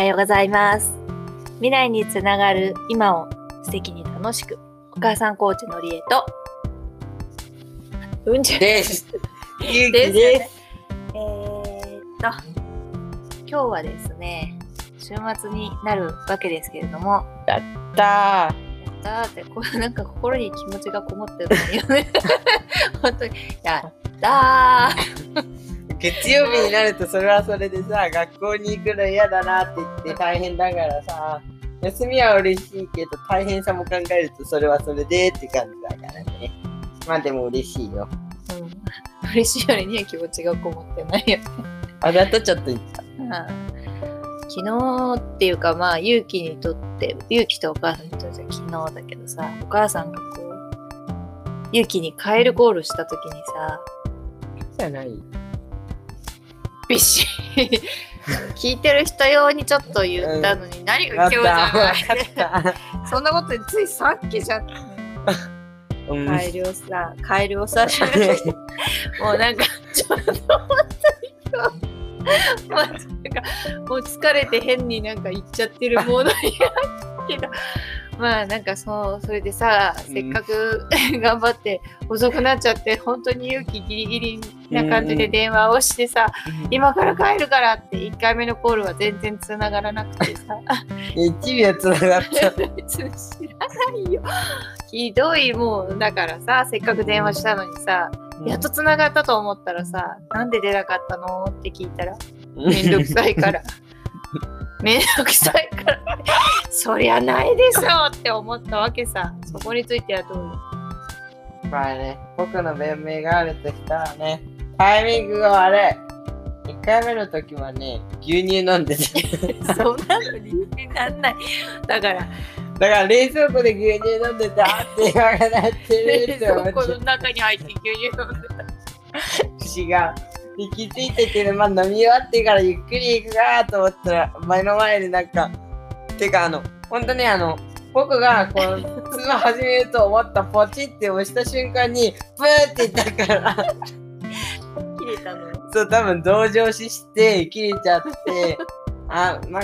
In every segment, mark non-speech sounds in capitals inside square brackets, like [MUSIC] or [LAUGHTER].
はようございます。未来につながる今を素敵に楽しく、お母さんコーチのりえと、うんちです。ゆ [LAUGHS] です。えーっと、今日はですね、週末になるわけですけれども、たやったーって、こうなんか心に気持ちがこもってるのよね。[LAUGHS] 本当に、やったー。月曜日になるとそれはそれでさ、学校に行くの嫌だなって言って大変だからさ、休みは嬉しいけど大変さも考えるとそれはそれでって感じだからね。まあでも嬉しいよ。うん、嬉しいよりには気持ちがこもってないよね。あざとちょっと言った。うん昨日っていうかまあ勇気にとって勇気とお母さんにとっては昨日だけどさお母さんがこう勇気にカエルゴールした時にさじゃない。ビシッ聞いてる人用にちょっと言ったのに、何が今った。日じゃない。[LAUGHS] そんなことついさっきじゃんうん。カエルをさカエルをさ [LAUGHS] もうなんかちょっと本当にもうなんかもう疲れて変になんか言っちゃってるモードになってけどまあなんかそうそれでさうん。せっかく [LAUGHS] 頑張って遅くなっちゃって本当に勇気ギリギリな感じで電話をしてさ、今から帰るからって1回目のコールは全然つながらなくてさ。1秒つながった。[LAUGHS] 知らないよ。ひどいもうだからさせっかく電話したのにさやっとつながったと思ったらさなんで出なかったの？って聞いたらめんどくさいから。[LAUGHS] めんどくさい。そりゃないでしょって思ったわけさ。そこについてはどうよ。まあね、僕の弁明があるとしたらね、タイミングが悪い。1回目の時はね、牛乳飲んでた。[LAUGHS] そんなの理由になんない。だから、だから冷蔵庫で牛乳飲んでたって言われて冷るって蔵庫思っての中に入って牛乳飲んでた。違う。で気づいてて、まあ、飲み終わってからゆっくり行くかと思ったら、目の前でなんか、てかあの、本当にあの、僕がこの通話始めると思ったポチって押した瞬間に、ブーって言ったから、切れたの？そう、多分同情視して切れちゃって、あ、まあ、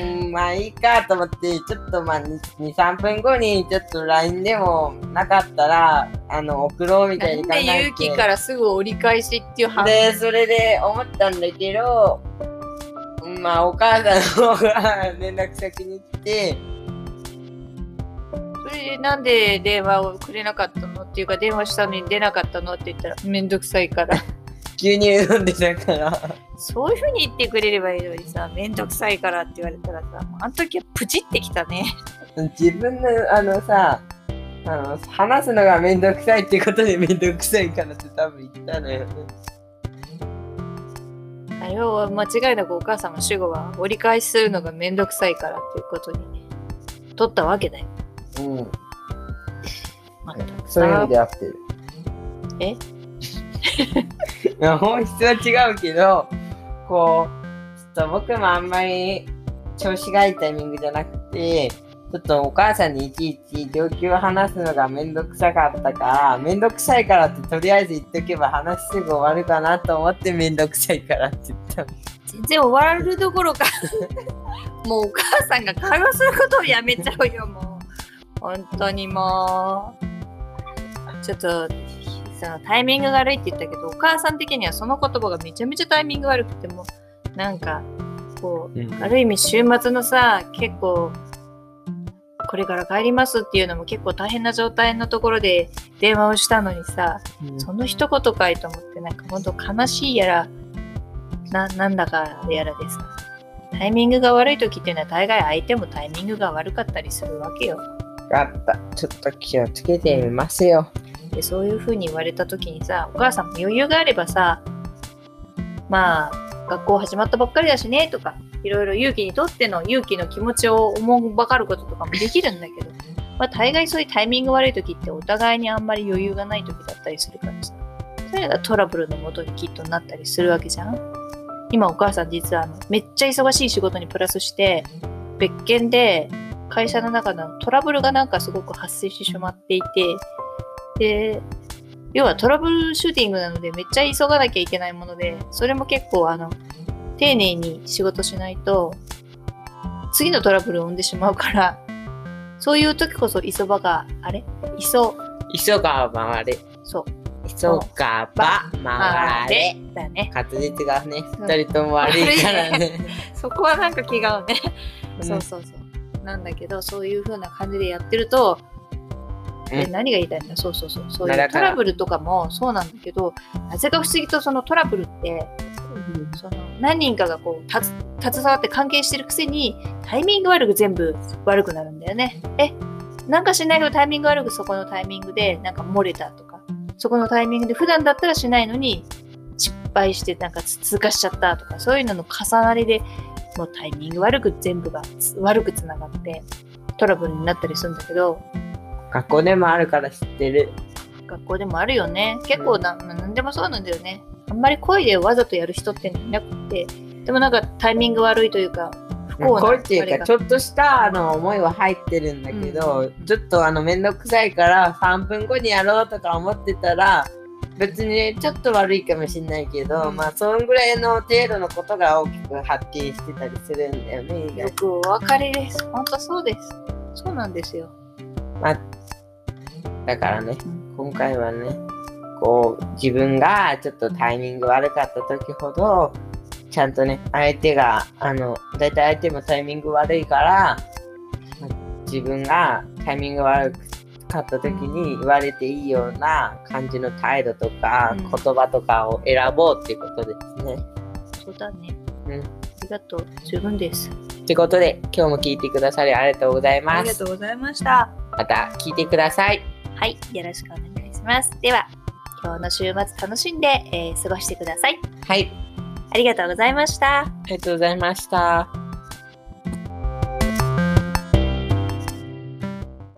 うん、まあいいかと思って、ちょっとまあ2、2 3分後にちょっと LINE でもなかったら、あの、送ろうみたいなんでに考えて。勇気からすぐ折り返しっていう話。で、それで思ったんだけど、まあお母さんの方が連絡先に来て、[LAUGHS] それでなんで電話をくれなかったのっていうか電話したのに出なかったのって言ったらめんどくさいから。牛乳飲んでたから。そういうふうに言ってくれればいいのにさ、めんどくさいからって言われたらさ、あの時はプチってきたね。[LAUGHS] 自分のあのさ、あの、話すのがめんどくさいってことでめんどくさいからって多分言ったのよね。あれは間違いなくお母さんの主語は折り返しするのがめんどくさいからっていうことに取ったわけだよ。うん。まったくそういう意味さ。で合ってる。え？[LAUGHS] いや本質は違うけど、こう、ちょっと僕もあんまり調子がいいタイミングじゃなくて、ちょっとお母さんにいちいち状況を話すのがめんどくさかったから、めんどくさいからってとりあえず言っとけば話すぐ終わるかなと思ってめんどくさいからって言ったの。全然終わるどころかもうお母さんが会話することをやめちゃうよ、もう。本当にもう。ちょっと、そのタイミングが悪いって言ったけど、お母さん的にはその言葉がめちゃめちゃタイミング悪くても、なんか、こう、ある意味週末のさ結構これから帰りますっていうのも結構大変な状態のところで電話をしたのにさその一言かいと思ってなんか本当悲しいやらななんだかやらでさタイミングが悪い時っていうのは大概相手もタイミングが悪かったりするわけよわかった。ちょっと気をつけてみますよ。でそういう風に言われた時にさお母さんも余裕があればさまあ学校始まったばっかりだしねとかいろいろ勇気にとっての勇気の気持ちを思うばかることとかもできるんだけど、まあ、大概そういうタイミング悪い時ってお互いにあんまり余裕がない時だったりするからさ。それがトラブルのもとにきっとなったりするわけじゃん。今お母さん実はあのめっちゃ忙しい仕事にプラスして別件で会社の中のトラブルがなんかすごく発生してしまっていてで要はトラブルシューティングなのでめっちゃ急がなきゃいけないものでそれも結構あの丁寧に仕事しないと次のトラブルを生んでしまうから、そういう時こそ磯場が、あれ？磯、急が回れ。そう、急がば回れ。だよね。滑舌がね、二人とも悪いからね。そこはなんか気が合うね。うんそうそうそう。なんだけど、そういう風な感じでやってると、何が言いたいんだそうそうそう。そういうトラブルとかもそうなんだけど、なぜか不思議とそのトラブルって、その何人かがこう携わって関係してるくせにタイミング悪く全部悪くなるんだよね。えなんかしないけどタイミング悪くそこのタイミングでなんか漏れたとかそこのタイミングで普段だったらしないのに失敗してなんかつ通過しちゃったとかそういうのの重なりでもうタイミング悪く全部がつ悪くつながってトラブルになったりするんだけど学校でもあるから知ってる。学校でもあるよね。結構な、なんでもそうなんだよね。あんまり恋でわざとやる人っていなくて、でもなんかタイミング悪いというか、不幸なこうっていうか、ちょっとしたあの思いは入ってるんだけど、うんちょっとあのめんどくさいから3分後にやろうとか思ってたら、別にちょっと悪いかもしれないけど、うんまあそんぐらいの程度のことが大きく発展してたりするんだよね、意よ外くお分かりです。本当そうです。そうなんですよ。まあ、だからね、うん今回はね、こう自分がちょっとタイミング悪かった時ほど、ちゃんとね、相手が、あの、だいたい相手もタイミング悪いから、まあ自分がタイミング悪かった時に言われていいような感じの態度とか、うん言葉とかを選ぼうっていうことですね。そうだね。うんありがとう。十分です。ということで、今日も聞いてくださりありがとうございあます。りがとうございました。また聞いてください。はい。よろしくお願いします。では、今日の週末楽しんで、えー過ごしてください。はい、ありがとうございました。ありがとうございました。